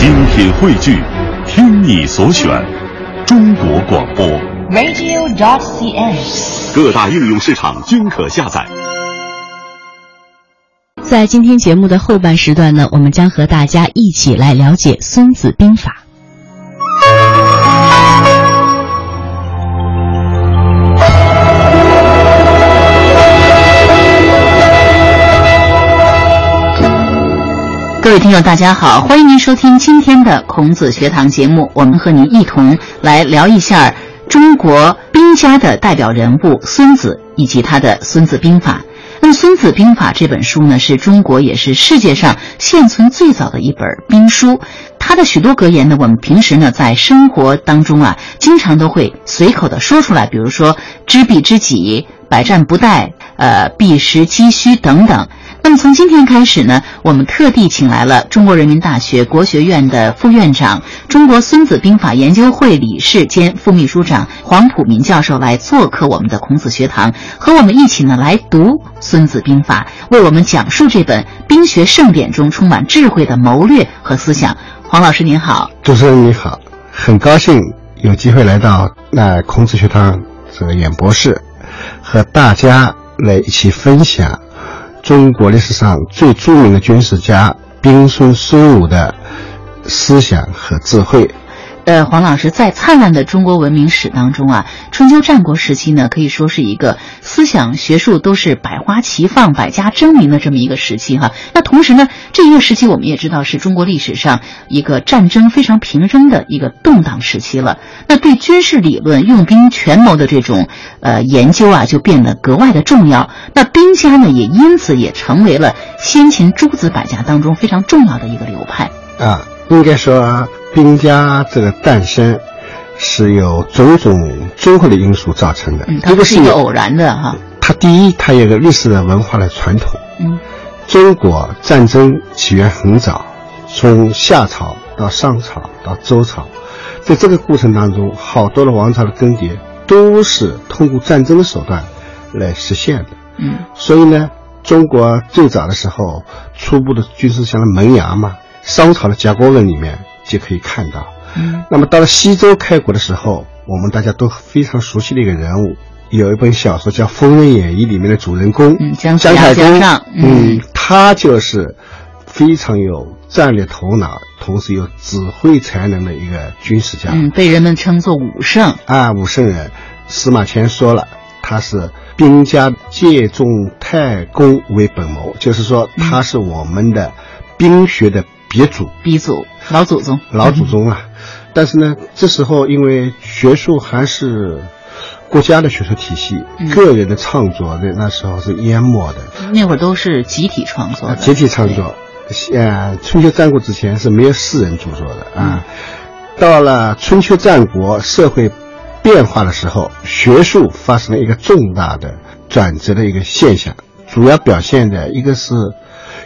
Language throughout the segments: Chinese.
精品汇聚，听你所选，中国广播。radio.dot.cn，。各大应用市场均可下载。在今天节目的后半时段呢，我们将和大家一起来了解《孙子兵法》。各位听友，大家好，欢迎您收听今天的孔子学堂节目。我们和您一同来聊一下中国兵家的代表人物孙子以及他的《孙子兵法》。那么《孙子兵法》这本书呢，是中国也是世界上现存最早的一本兵书。他的许多格言呢，我们平时呢在生活当中啊，经常都会随口的说出来，比如说“知彼知己”“百战不殆”“呃避实击虚”等等。那么从今天开始呢，我们特地请来了中国人民大学国学院的副院长、中国孙子兵法研究会理事兼副秘书长黄普民教授来做客我们的孔子学堂，和我们一起呢来读《孙子兵法》，为我们讲述这本兵学盛典中充满智慧的谋略和思想。黄老师您好，主持人你好，很高兴有机会来到那孔子学堂这个演播室，和大家来一起分享中国历史上最著名的军事家兵孙孙武的思想和智慧。呃，黄老师在灿烂的中国文明史当中啊，春秋战国时期呢，可以说是一个思想学术都是百花齐放、百家争鸣的这么一个时期哈。那同时呢，这一个时期我们也知道是中国历史上一个战争非常频仍的一个动荡时期了。那对军事理论、用兵权谋的这种呃研究啊，就变得格外的重要。那兵家呢，也因此也成为了先秦诸子百家当中非常重要的一个流派啊。应该说，兵家这个诞生是有种种综合的因素造成的。嗯，它不是一个偶然的哈。它第一，它有个历史的文化的传统。嗯，中国战争起源很早，从夏朝到商朝到周朝，在这个过程当中，好多的王朝的更迭都是通过战争的手段来实现的。嗯，所以呢，中国最早的时候，初步的军事像萌芽嘛。商朝的甲骨文里面就可以看到，嗯，那么到了西周开国的时候，我们大家都非常熟悉的一个人物，有一本小说叫《封神演义》里面的主人公，嗯，姜姜太公，嗯，嗯，他就是非常有战略头脑，同时有指挥才能的一个军事家，嗯，被人们称作武圣啊，武圣人。司马迁说了，他是兵家借重太公为本谋，就是说他是我们的兵学的。鼻祖，鼻祖，老祖宗，老祖宗啊！但是呢，这时候因为学术还是国家的学术体系，嗯、个人的创作的那时候是淹没的。那会儿都是集体创作的，集体创作。呃，春秋战国之前是没有私人著作的啊。到了春秋战国，社会变化的时候，学术发生了一个重大的转折的一个现象，主要表现的一个是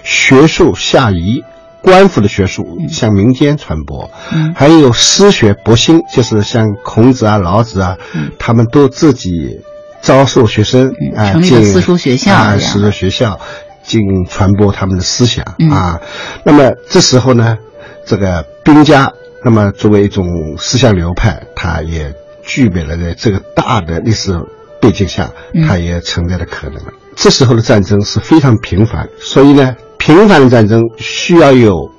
学术下移。官府的学术向民间传播，嗯，还有私学博兴，就是像孔子啊、老子啊，嗯、他们都自己招收学生啊，成立了私塾学校啊，私塾学校进传播他们的思想、嗯、啊。那么这时候呢，这个兵家，那么作为一种思想流派，它也具备了在这个大的历史背景下，它也存在的可能。这时候的战争是非常频繁，所以呢。频繁的战争需要有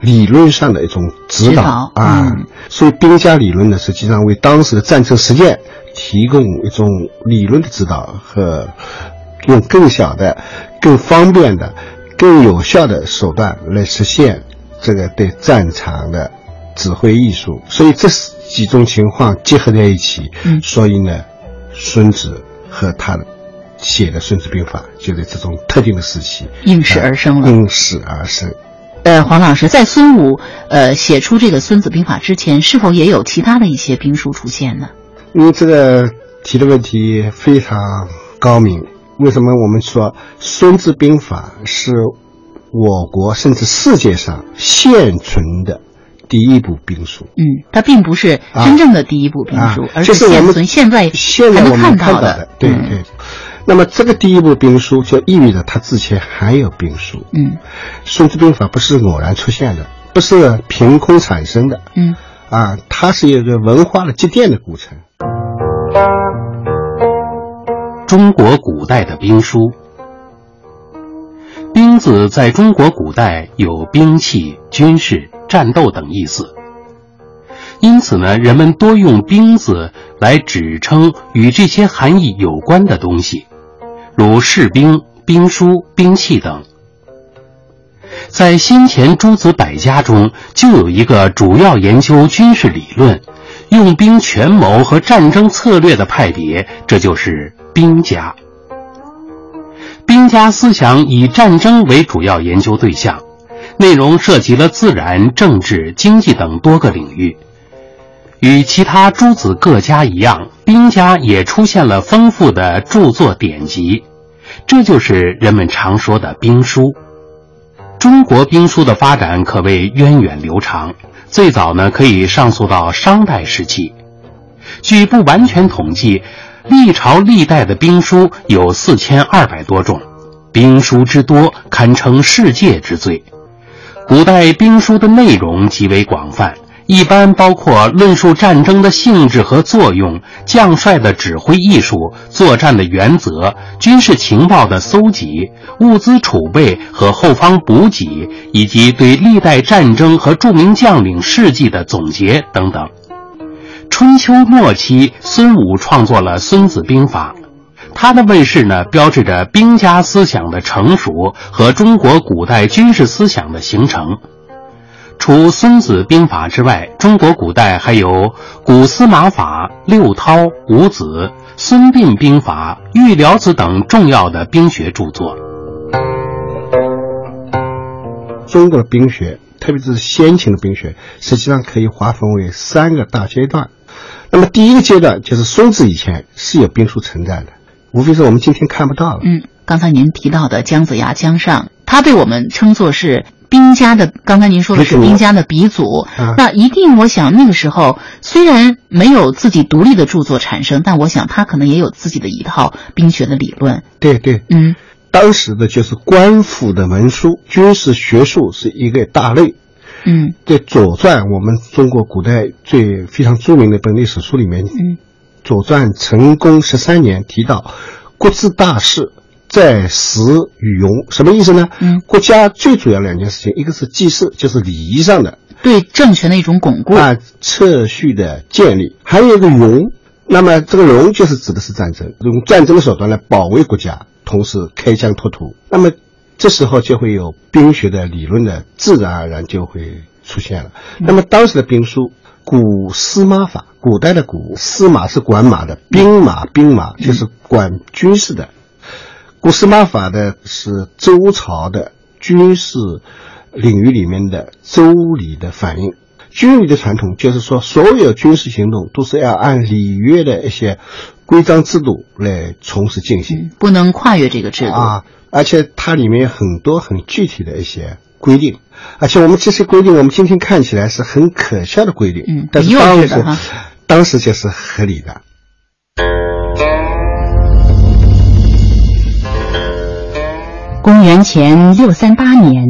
理论上的一种指导啊，嗯、所以兵家理论呢，实际上为当时的战争实践提供一种理论的指导和用更小的、更方便的、更有效的手段来实现这个对战场的指挥艺术。所以这几种情况结合在一起，嗯、所以呢，孙子和他的。写的《孙子兵法》就在这种特定的时期应时而生了。应时而生。呃，黄老师在孙武呃写出这个《孙子兵法》之前，是否也有其他的一些兵书出现呢？因为这个提的问题非常高明。为什么我们说《孙子兵法》是我国甚至世界上现存的第一部兵书？嗯，它并不是真正的第一部兵书，啊、而是现存现在现在我们看到的。对嗯、对。那么这个第一部兵书就意味着它之前还有兵书。嗯，《孙子兵法》不是偶然出现的，不是凭空产生的，嗯，啊，它是一个文化的积淀的过程。中国古代的兵书，兵字在中国古代有兵器、军事、战斗等意思，因此呢，人们多用兵字来指称与这些含义有关的东西，如士兵、兵书、兵器等。在先前诸子百家中，就有一个主要研究军事理论、用兵权谋和战争策略的派别，这就是兵家。兵家思想以战争为主要研究对象，内容涉及了自然、政治、经济等多个领域。与其他诸子各家一样，兵家也出现了丰富的著作典籍，这就是人们常说的兵书。中国兵书的发展可谓源远流长，最早呢可以上溯到商代时期。据不完全统计，历朝历代的兵书有四千二百多种，兵书之多堪称世界之最。古代兵书的内容极为广泛。一般包括论述战争的性质和作用、将帅的指挥艺术、作战的原则、军事情报的搜集、物资储备和后方补给，以及对历代战争和著名将领事迹的总结等等。春秋末期，孙武创作了《孙子兵法》，他的问世呢，标志着兵家思想的成熟和中国古代军事思想的形成。除《孙子兵法》之外，中国古代还有《古司马法》《六韬》《五子》《孙膑兵法》《玉辽子》等重要的兵学著作。中国的兵学，特别是先秦的兵学，实际上可以划分为三个大阶段。那么第一个阶段就是孙子以前是有兵书存在的，无非是我们今天看不到了。嗯，刚才您提到的姜子牙、姜尚，他被我们称作是。兵家的，刚才您说的是兵家的鼻祖，那一定，我想那个时候虽然没有自己独立的著作产生，但我想他可能也有自己的一套兵学的理论。对对，嗯，当时的就是官府的文书，军事学术是一个大类。嗯，在《左传》，我们中国古代最非常著名的一本历史书里面，嗯，《左传》成功十三年提到，国之大事。在时与用，什么意思呢？嗯，国家最主要两件事情，一个是祭祀，就是礼仪上的对政权的一种巩固啊，秩序的建立；还有一个容，那么这个容就是指的是战争，用战争的手段来保卫国家，同时开疆拓土。那么这时候就会有兵学的理论的自然而然就会出现了。那么当时的兵书，古司马法，古代的古司马是管马的，兵马兵马就是管军事的。古司马法的是周朝的军事领域里面的周礼的反应。军礼的传统就是说，所有军事行动都是要按礼乐的一些规章制度来从事进行，不能跨越这个制度啊。而且它里面有很多很具体的一些规定，而且我们这些规定，我们今天看起来是很可笑的规定，嗯，但是当时当时就是合理的。公元前六三八年，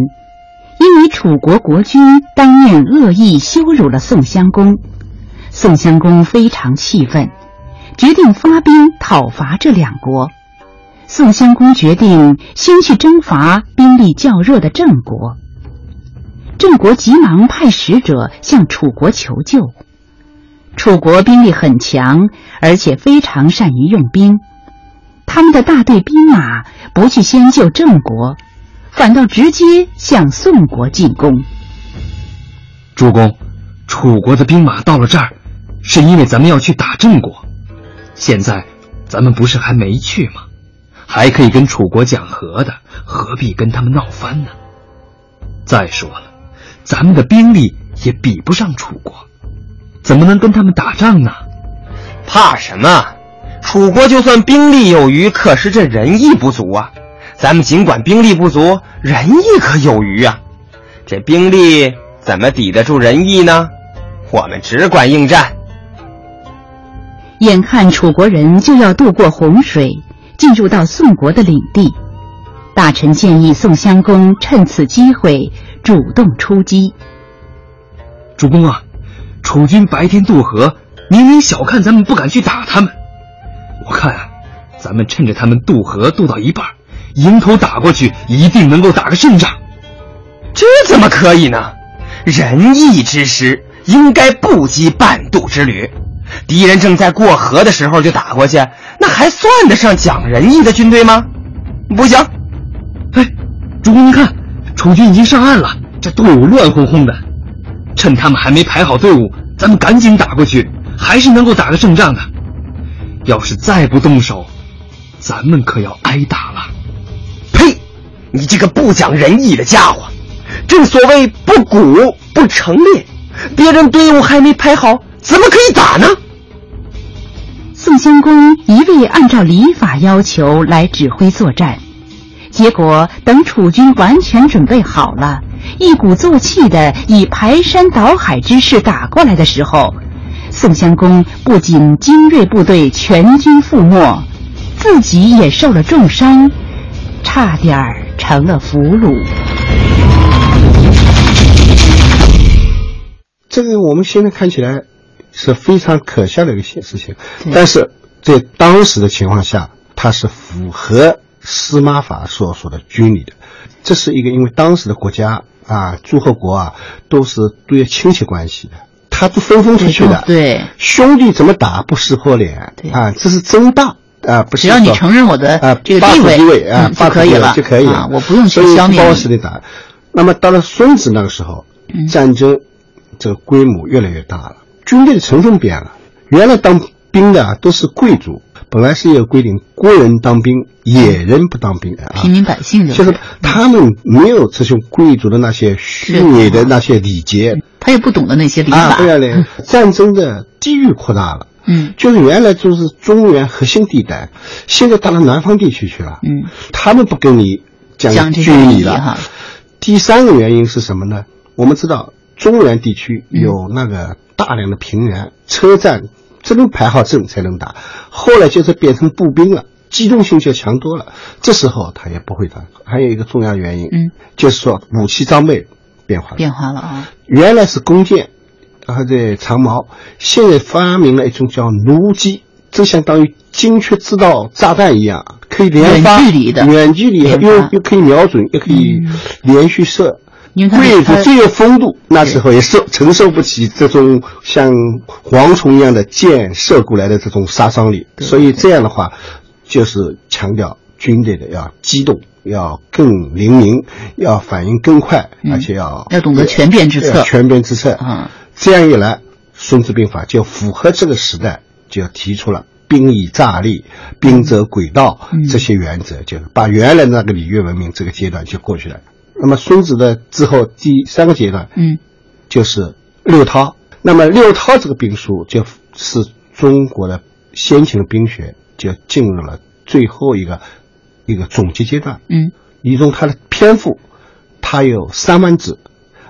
因为楚国国君当面恶意羞辱了宋襄公，宋襄公非常气愤，决定发兵讨伐这两国。宋襄公决定先去征伐兵力较弱的郑国。郑国急忙派使者向楚国求救。楚国兵力很强，而且非常善于用兵。他们的大队兵马不去先救郑国，反倒直接向宋国进攻。主公，楚国的兵马到了这儿，是因为咱们要去打郑国。现在咱们不是还没去吗？还可以跟楚国讲和的，何必跟他们闹翻呢？再说了，咱们的兵力也比不上楚国，怎么能跟他们打仗呢？怕什么？楚国就算兵力有余，可是这仁义不足啊！咱们尽管兵力不足，仁义可有余啊！这兵力怎么抵得住仁义呢？我们只管应战。眼看楚国人就要渡过洪水，进入到宋国的领地，大臣建议宋襄公趁此机会主动出击。主公啊，楚军白天渡河，明明小看咱们不敢去打他们。我看啊，咱们趁着他们渡河渡到一半，迎头打过去，一定能够打个胜仗。这怎么可以呢？仁义之师应该不羁半渡之旅。敌人正在过河的时候就打过去，那还算得上讲仁义的军队吗？不行！哎，主公您看，楚军已经上岸了，这队伍乱哄哄的。趁他们还没排好队伍，咱们赶紧打过去，还是能够打个胜仗的。要是再不动手，咱们可要挨打了。呸！你这个不讲仁义的家伙！正所谓不鼓不成列，别人队伍还没排好，怎么可以打呢？宋襄公一味按照礼法要求来指挥作战，结果等楚军完全准备好了，一鼓作气的以排山倒海之势打过来的时候，宋襄公不仅精锐部队全军覆没，自己也受了重伤，差点儿成了俘虏。这个我们现在看起来。是非常可笑的一个事情，但是在当时的情况下，它是符合司马法所说的军礼的。这是一个因为当时的国家啊，诸侯国啊，都是都有亲戚关系的，他都分封出去的。对，兄弟怎么打不撕破脸？对啊，这是争霸啊，不是只要你承认我的啊这个地位，啊，就可以了，就可以了，我不用去消灭包实的打。那么到了孙子那个时候，战争这个规模越来越大了。军队的成分变了，原来当兵的啊都是贵族，本来是一个规定，国人当兵，野人不当兵。平民百姓就是他们没有这种贵族的那些虚伪的那些礼节，他也不懂得那些礼法。啊，对啊，嘞，战争的地域扩大了，嗯，就是原来就是中原核心地带，现在到了南方地区去了，嗯，他们不跟你讲军礼了。第三个原因是什么呢？我们知道中原地区有那个。大量的平原、车站，只能排好阵才能打。后来就是变成步兵了，机动性就强多了。这时候他也不会打。还有一个重要原因，嗯，就是说武器装备变化了。变化了啊！原来是弓箭，然后这长矛，现在发明了一种叫弩机，这相当于精确制导炸弹一样，可以连发，远距离的，远距离又又可以瞄准，又可以连续射。贵族最有风度，那时候也受承受不起这种像蝗虫一样的箭射过来的这种杀伤力，所以这样的话，就是强调军队的要机动，要更灵敏，要反应更快，而且要要懂得全变之策。全变之策啊，这样一来，《孙子兵法》就符合这个时代，就提出了兵以诈立、兵者诡道这些原则，就是把原来那个礼乐文明这个阶段就过去了。那么孙子的之后第三个阶段，嗯，就是六韬。那么六韬这个兵书，就是中国的先秦的兵学就进入了最后一个一个总结阶段。嗯，其中它的篇幅，它有三万字，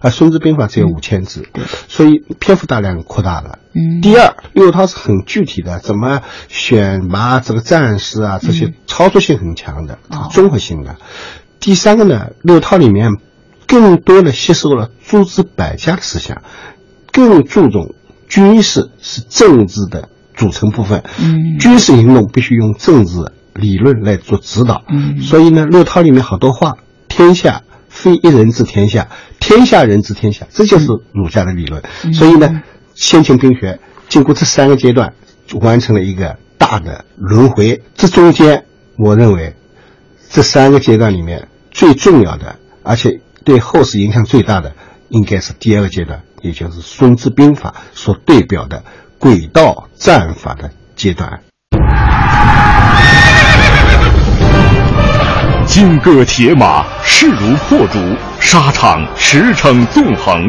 而孙子兵法只有五千字，所以篇幅大量扩大了。嗯，第二，六韬是很具体的，怎么选拔这个战士啊，这些操作性很强的，综合性的。第三个呢，六韬里面更多的吸收了诸子百家的思想，更注重军事是政治的组成部分。嗯，军事行动必须用政治理论来做指导。嗯，所以呢，六韬里面好多话，天下非一人治天下，天下人治天下，这就是儒家的理论。所以呢，先秦兵学经过这三个阶段，完成了一个大的轮回。这中间，我认为这三个阶段里面。最重要的，而且对后世影响最大的，应该是第二个阶段，也就是《孙子兵法》所代表的轨道战法的阶段。金戈铁马，势如破竹；沙场驰骋纵横，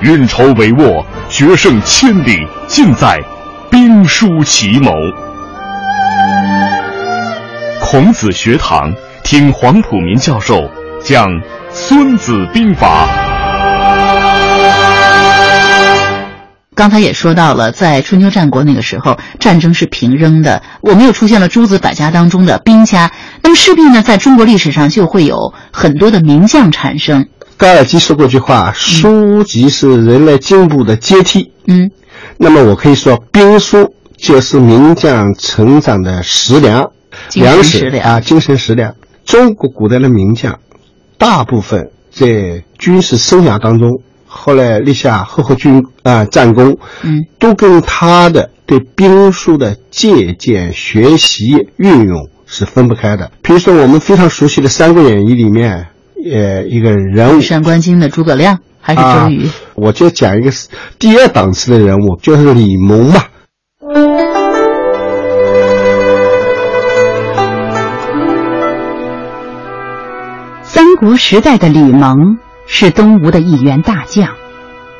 运筹帷幄，决胜千里，尽在兵书奇谋。孔子学堂。听黄浦民教授讲《孙子兵法》。刚才也说到了，在春秋战国那个时候，战争是平扔的，我们又出现了诸子百家当中的兵家，那么势必呢，在中国历史上就会有很多的名将产生。高尔基说过一句话：“书籍是人类进步的阶梯。”嗯，那么我可以说，兵书就是名将成长的食粮、粮食食粮啊，精神食粮。中国古代的名将，大部分在军事生涯当中，后来立下赫赫军啊战功，嗯，都跟他的对兵书的借鉴、学习、运用是分不开的。比如说，我们非常熟悉的《三国演义》里面，呃，一个人物山关津的诸葛亮还是周瑜？啊我就讲一个第二档次的人物，就是李蒙嘛。国时代的吕蒙是东吴的一员大将，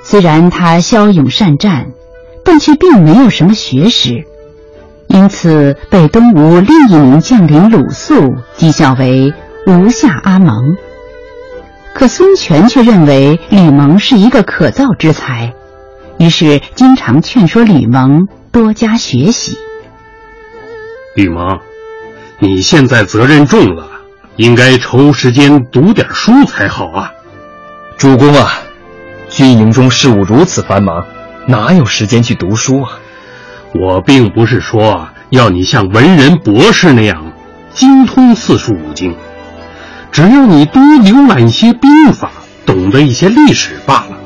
虽然他骁勇善战，但却并没有什么学识，因此被东吴另一名将领鲁肃讥笑为“吴下阿蒙”。可孙权却认为吕蒙是一个可造之才，于是经常劝说吕蒙多加学习。吕蒙，你现在责任重了，应该抽时间读点书才好啊。主公啊，军营中事务如此繁忙，哪有时间去读书啊？我并不是说要你像文人博士那样精通四书五经，只要你多浏览一些兵法，懂得一些历史罢了。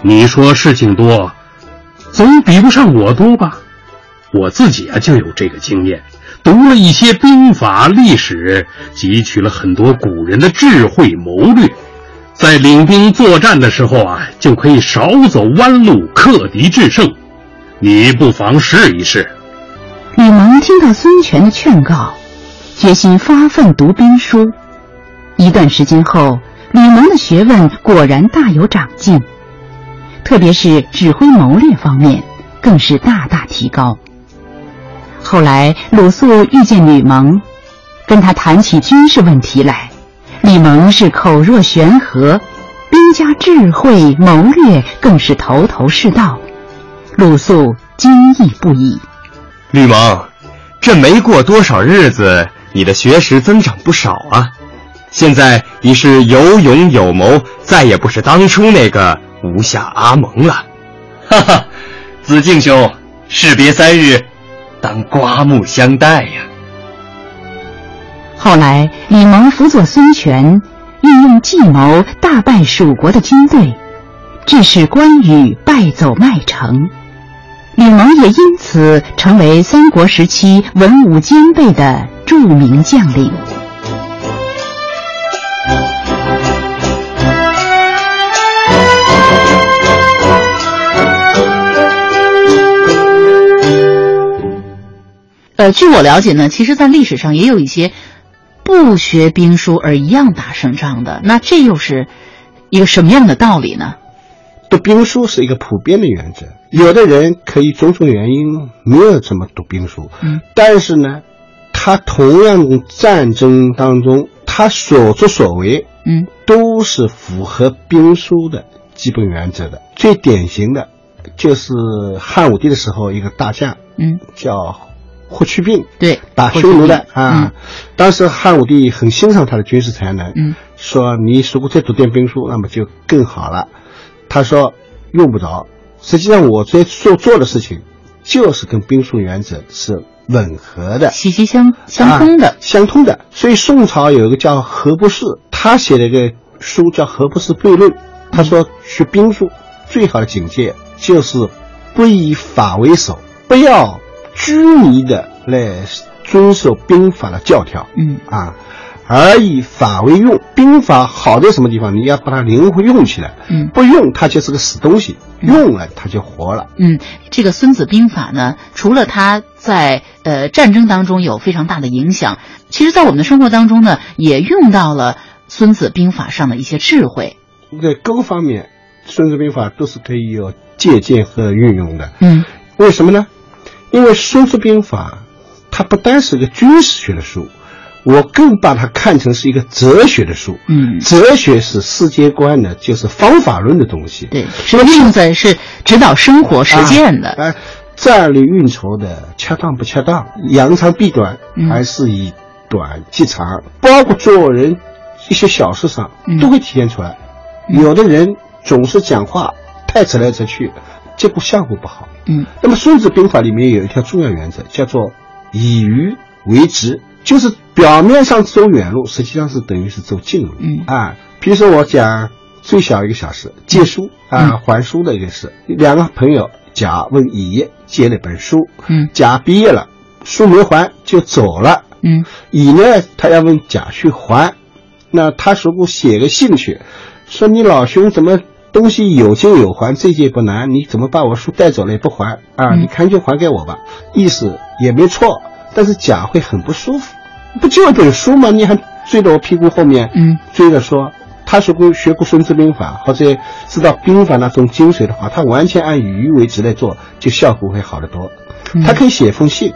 你说事情多，总比不上我多吧？我自己啊就有这个经验，读了一些兵法历史，汲取了很多古人的智慧谋略，在领兵作战的时候啊，就可以少走弯路，克敌制胜。你不妨试一试。吕蒙听到孙权的劝告，决心发奋读兵书。一段时间后，吕蒙的学问果然大有长进，特别是指挥谋略方面，更是大大提高。后来，鲁肃遇见吕蒙，跟他谈起军事问题来，吕蒙是口若悬河，兵家智慧谋略更是头头是道，鲁肃惊异不已。吕蒙，这没过多少日子，你的学识增长不少啊！现在你是有勇有谋，再也不是当初那个吴下阿蒙了。哈哈，子敬兄，士别三日，当刮目相待呀。后来，吕蒙辅佐孙权，运用计谋大败蜀国的军队，致使关羽败走麦城。吕蒙也因此成为三国时期文武兼备的著名将领。呃，据我了解呢，其实，在历史上也有一些不学兵书而一样打胜仗的。那这又是一个什么样的道理呢？读兵书是一个普遍的原则，有的人可以种种原因没有怎么读兵书，嗯，但是呢，他同样战争当中，他所作所为，嗯，都是符合兵书的基本原则的。最典型的，就是汉武帝的时候，一个大将，嗯，叫霍去病，对，打匈奴的病啊。当时汉武帝很欣赏他的军事才能，嗯，说你如果再读点兵书，那么就更好了。他说用不着，实际上我在做做的事情，就是跟兵书原则是吻合的，息息相相通的啊，相通的。所以宋朝有一个叫何不士，他写了一个书叫《何不士悖论》，他说学兵书最好的境界就是不以法为首，不要拘泥的来遵守兵法的教条，嗯啊，而以法为用。兵法好在什么地方？你要把它灵活用起来，嗯不用它就是个死东西，用了它就活了。嗯，这个《孙子兵法》呢，除了它在呃战争当中有非常大的影响，其实在我们的生活当中呢，也用到了《孙子兵法》上的一些智慧。在各个方面，《孙子兵法》都是可以有借鉴和运用的。嗯为什么呢？因为《孙子兵法》它不单是个军事学的书，我更把它看成是一个哲学的书。嗯，哲学是世界观的，就是方法论的东西。对，是用在是指导生活实践的。啊，战略运筹的恰当不恰当，扬长避短，嗯还是以短计长，包括做人一些小事上嗯都会体现出来。有的人总是讲话太直来直去，结果效果不好。嗯，那么《孙子兵法》里面有一条重要原则，叫做以鱼为直，就是表面上走远路，实际上是等于是走近路。嗯啊，比如说我讲最小一个小事，借书啊、还书的一个事，两个朋友甲问乙借了本书，嗯甲毕业了，书没还就走了。嗯乙呢，他要问甲去还，那他如果写个信去，说你老兄怎么东西有就有还，这借不难，你怎么把我书带走了也不还啊？嗯你看就还给我吧，意思也没错，但是甲会很不舒服，不就一本书吗？你还追到我屁股后面，嗯，追着说。他学过学过《孙子兵法》，或者知道兵法那种精髓的话，他完全按以鱼为之来做，就效果会好得多。嗯他可以写封信，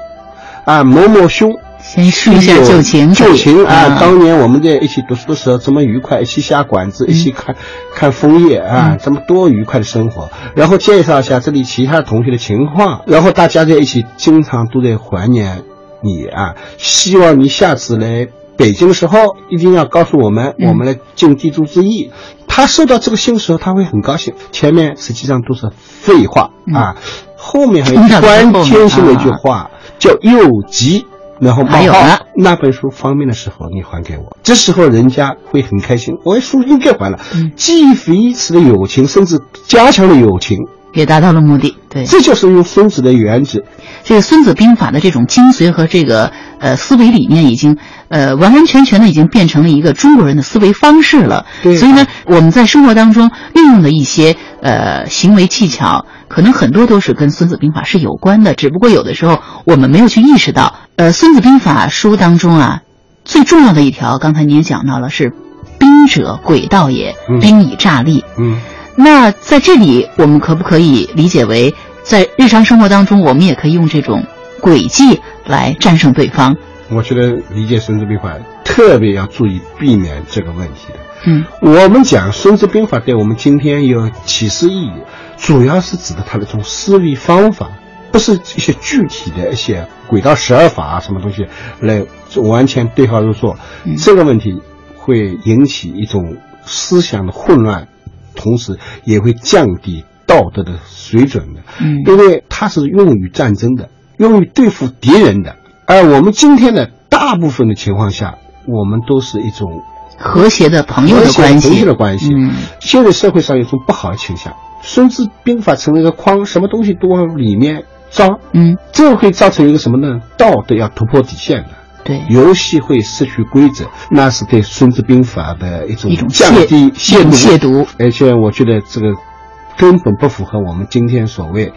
啊，某某兄，先叙一下旧情，旧情啊！啊当年我们在一起读书的时候，这么愉快，一起下馆子，一起看看枫叶啊，这么多愉快的生活。然后介绍一下这里其他同学的情况，然后大家在一起，经常都在怀念你啊！希望你下次来北京的时候，一定要告诉我们，嗯我们来尽地主之谊。他收到这个信的时候，他会很高兴。前面实际上都是废话啊，后面还有关键性的一句啊话，叫又急。然后冒号还有呢那本书方便的时候，你还给我，这时候人家会很开心。我书应该还了，嗯基于彼此的友情，甚至加强了友情，也达到了目的。对，这就是用孙子的原则。这个《孙子兵法》的这种精髓和这个呃思维理念，已经呃完完全全的已经变成了一个中国人的思维方式了。对所以呢，我们在生活当中运用的一些呃行为技巧，可能很多都是跟《孙子兵法》是有关的，只不过有的时候我们没有去意识到。呃，《孙子兵法》书当中啊，最重要的一条，刚才您也讲到了，是“兵者，诡道也，嗯兵以诈立”。嗯，那在这里，我们可不可以理解为，在日常生活当中，我们也可以用这种诡计来战胜对方？我觉得理解《孙子兵法》特别要注意避免这个问题的。嗯我们讲《孙子兵法》对我们今天有启示意义，主要是指的他的这种思维方法，不是一些具体的一些轨道十二法啊什么东西来完全对号入座。嗯这个问题会引起一种思想的混乱，同时也会降低道德的水准的。嗯因为它是用于战争的，用于对付敌人的。而我们今天的大部分的情况下，我们都是一种和谐的朋友的关系，和谐的关系。嗯现在社会上有一种不好的倾向，《孙子兵法》成了一个框，什么东西都往里面装，嗯，这会造成一个什么呢？道德要突破底线的。对，游戏会失去规则，那是对《孙子兵法》的一种降低亵亵渎。亵渎而且我觉得这个根本不符合我们今天所谓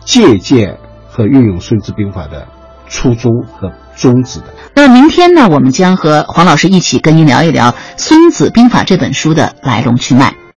借鉴和运用《孙子兵法》的初衷和宗旨的。那明天呢，我们将和黄老师一起跟您聊一聊《孙子兵法》这本书的来龙去脉。